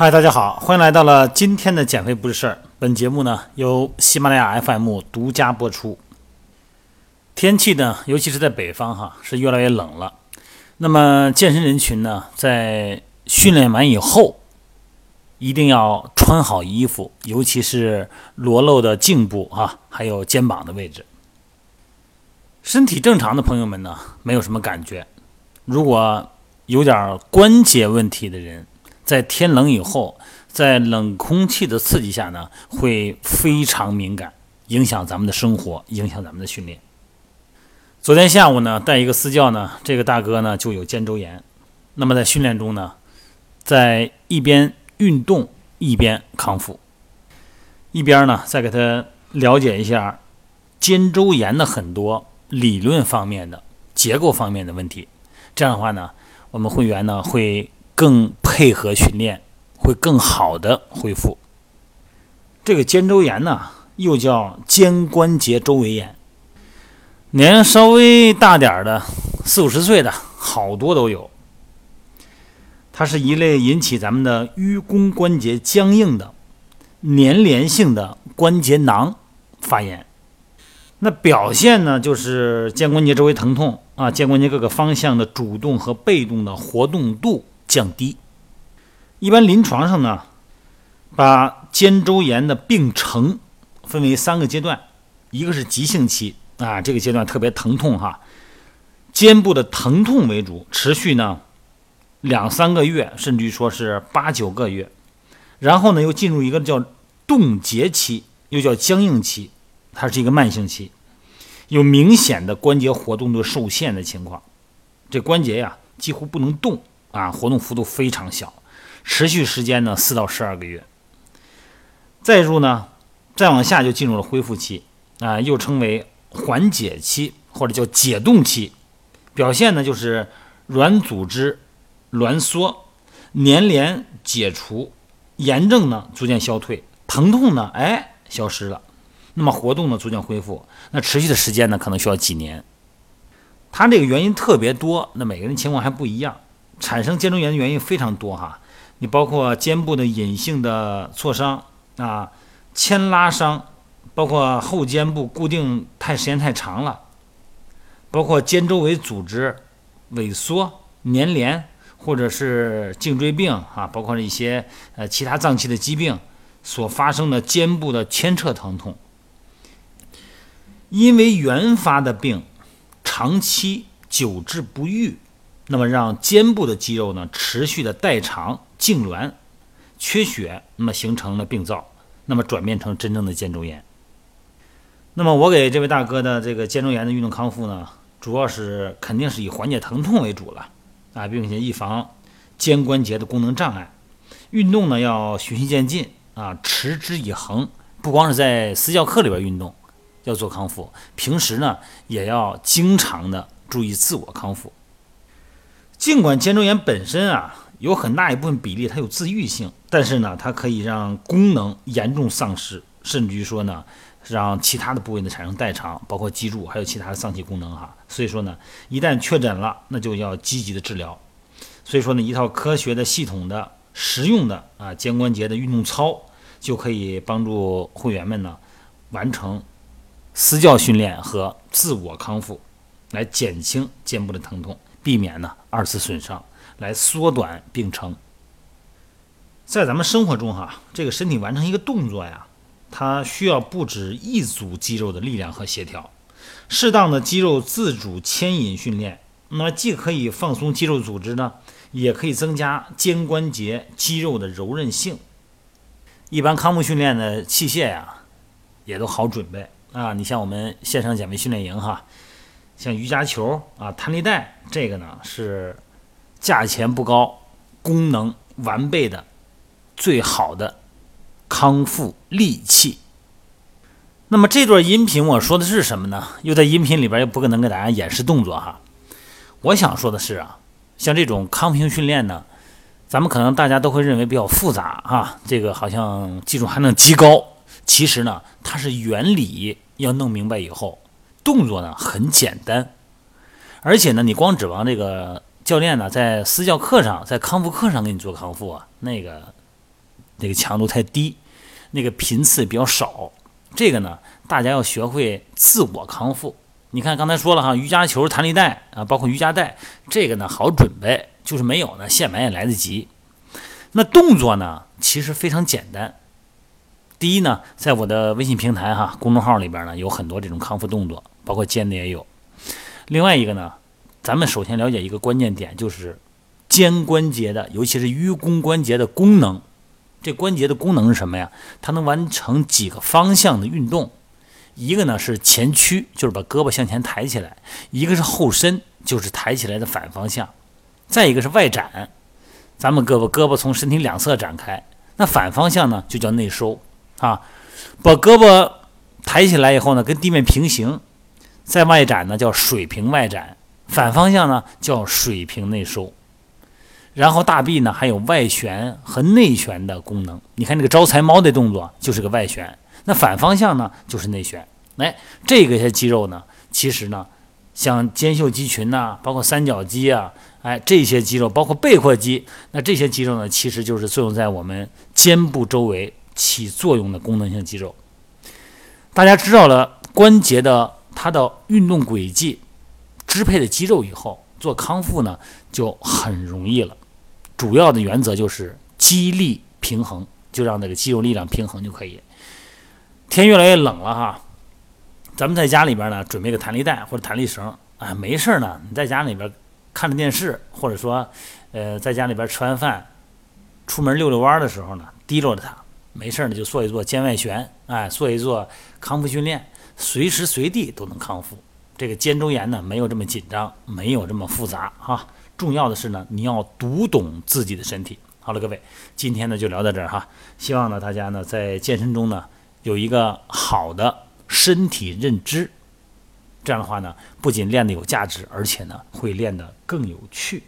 嗨，大家好，欢迎来到了今天的减肥不是事儿。本节目呢由喜马拉雅 FM 独家播出。天气呢，尤其是在北方哈，是越来越冷了。那么健身人群呢，在训练完以后，一定要穿好衣服，尤其是裸露的颈部啊，还有肩膀的位置。身体正常的朋友们呢，没有什么感觉。如果有点关节问题的人，在天冷以后，在冷空气的刺激下呢，会非常敏感，影响咱们的生活，影响咱们的训练。昨天下午呢，带一个私教呢，这个大哥呢就有肩周炎。那么在训练中呢，在一边运动一边康复，一边呢再给他了解一下肩周炎的很多理论方面的、结构方面的问题。这样的话呢，我们会员呢会。更配合训练，会更好的恢复。这个肩周炎呢，又叫肩关节周围炎，年龄稍微大点儿的，四五十岁的好多都有。它是一类引起咱们的盂肱关节僵硬的粘连性的关节囊发炎。那表现呢，就是肩关节周围疼痛啊，肩关节各个方向的主动和被动的活动度。降低，一般临床上呢，把肩周炎的病程分为三个阶段，一个是急性期啊，这个阶段特别疼痛哈，肩部的疼痛为主，持续呢两三个月，甚至于说是八九个月，然后呢又进入一个叫冻结期，又叫僵硬期，它是一个慢性期，有明显的关节活动度受限的情况，这关节呀几乎不能动。啊，活动幅度非常小，持续时间呢四到十二个月。再入呢，再往下就进入了恢复期啊，又称为缓解期或者叫解冻期。表现呢就是软组织挛缩、粘连解除、炎症呢逐渐消退、疼痛呢哎消失了，那么活动呢逐渐恢复。那持续的时间呢可能需要几年。它这个原因特别多，那每个人情况还不一样。产生肩周炎的原因非常多哈，你包括肩部的隐性的挫伤啊、牵拉伤，包括后肩部固定太时间太长了，包括肩周围组织萎缩、粘连，或者是颈椎病啊，包括一些呃其他脏器的疾病所发生的肩部的牵扯疼痛，因为原发的病，长期久治不愈。那么让肩部的肌肉呢持续的代偿痉挛、缺血，那么形成了病灶，那么转变成真正的肩周炎。那么我给这位大哥的这个肩周炎的运动康复呢，主要是肯定是以缓解疼痛为主了啊，并且预防肩关节的功能障碍。运动呢要循序渐进啊，持之以恒，不光是在私教课里边运动要做康复，平时呢也要经常的注意自我康复。尽管肩周炎本身啊有很大一部分比例它有自愈性，但是呢，它可以让功能严重丧失，甚至于说呢，让其他的部位呢产生代偿，包括脊柱还有其他的脏器功能哈。所以说呢，一旦确诊了，那就要积极的治疗。所以说呢，一套科学的、系统的、实用的啊肩关节的运动操，就可以帮助会员们呢完成私教训练和自我康复，来减轻肩部的疼痛。避免呢二次损伤，来缩短病程。在咱们生活中哈，这个身体完成一个动作呀，它需要不止一组肌肉的力量和协调。适当的肌肉自主牵引训练，那么既可以放松肌肉组织呢，也可以增加肩关节肌肉的柔韧性。一般康复训练的器械呀，也都好准备啊。你像我们线上减肥训练营哈。像瑜伽球啊、弹力带，这个呢是价钱不高、功能完备的最好的康复利器。那么这段音频我说的是什么呢？又在音频里边又不可能给大家演示动作哈。我想说的是啊，像这种康复训练呢，咱们可能大家都会认为比较复杂哈，这个好像技术含量极高。其实呢，它是原理要弄明白以后。动作呢很简单，而且呢，你光指望这个教练呢在私教课上、在康复课上给你做康复啊，那个那个强度太低，那个频次比较少。这个呢，大家要学会自我康复。你看刚才说了哈，瑜伽球、弹力带啊，包括瑜伽带，这个呢好准备，就是没有呢，现买也来得及。那动作呢，其实非常简单。第一呢，在我的微信平台哈公众号里边呢，有很多这种康复动作，包括肩的也有。另外一个呢，咱们首先了解一个关键点，就是肩关节的，尤其是盂肱关节的功能。这关节的功能是什么呀？它能完成几个方向的运动。一个呢是前屈，就是把胳膊向前抬起来；一个是后伸，就是抬起来的反方向；再一个是外展，咱们胳膊胳膊从身体两侧展开，那反方向呢就叫内收啊。把胳膊抬起来以后呢，跟地面平行，再外展呢叫水平外展，反方向呢叫水平内收。然后大臂呢还有外旋和内旋的功能。你看这个招财猫的动作就是个外旋。那反方向呢，就是内旋。哎，这个些肌肉呢，其实呢，像肩袖肌群呐，包括三角肌啊，哎，这些肌肉，包括背阔肌，那这些肌肉呢，其实就是作用在我们肩部周围起作用的功能性肌肉。大家知道了关节的它的运动轨迹、支配的肌肉以后，做康复呢就很容易了。主要的原则就是肌力平衡，就让那个肌肉力量平衡就可以。天越来越冷了哈，咱们在家里边呢，准备个弹力带或者弹力绳，啊，没事呢，你在家里边看着电视，或者说，呃，在家里边吃完饭，出门溜溜弯的时候呢，提溜着它，没事呢就做一做肩外旋，哎，做一做康复训练，随时随地都能康复。这个肩周炎呢，没有这么紧张，没有这么复杂哈。重要的是呢，你要读懂自己的身体。好了，各位，今天呢就聊到这儿哈，希望呢大家呢在健身中呢。有一个好的身体认知，这样的话呢，不仅练得有价值，而且呢，会练得更有趣。